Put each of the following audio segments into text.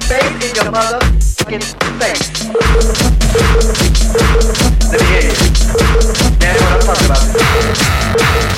Face in your motherfucking face. Let me hear you. know what I'm talking about.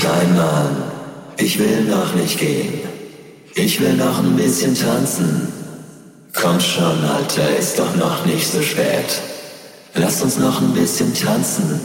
Nein, Mann, ich will noch nicht gehen. Ich will noch ein bisschen tanzen. Komm schon, Alter, ist doch noch nicht so spät. Lass uns noch ein bisschen tanzen.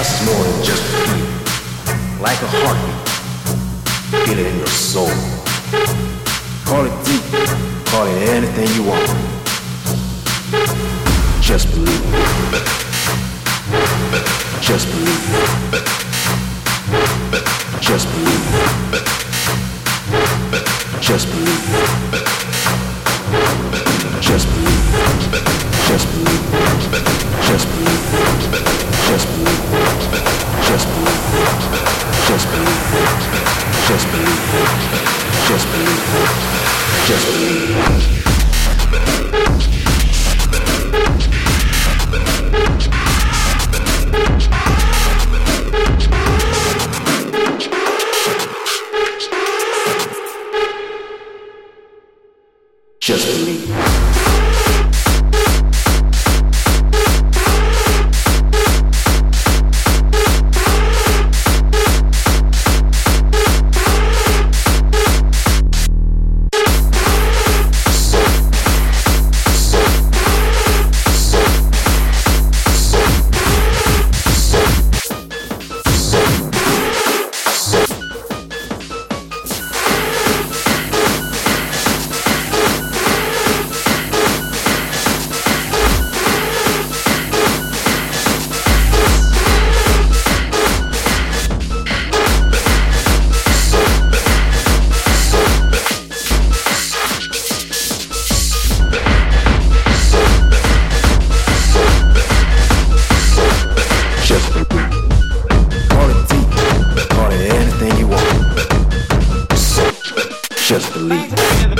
lasts more than just like a heartbeat. Feel it in your soul. Call it deep. Call it anything you want. Just believe. Just believe. Just believe. Just believe. Just believe. Just you. Just believe. just believe.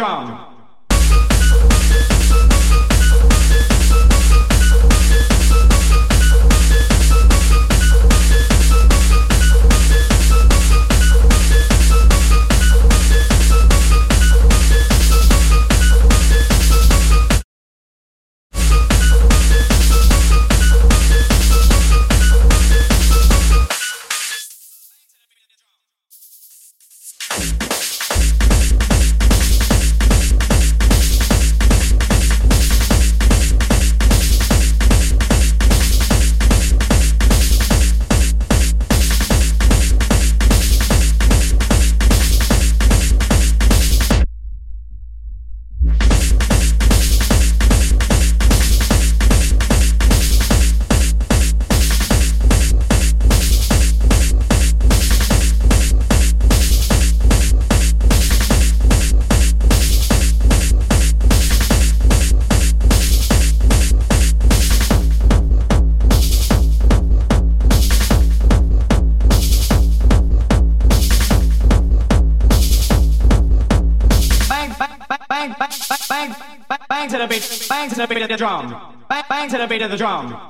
to of the drum.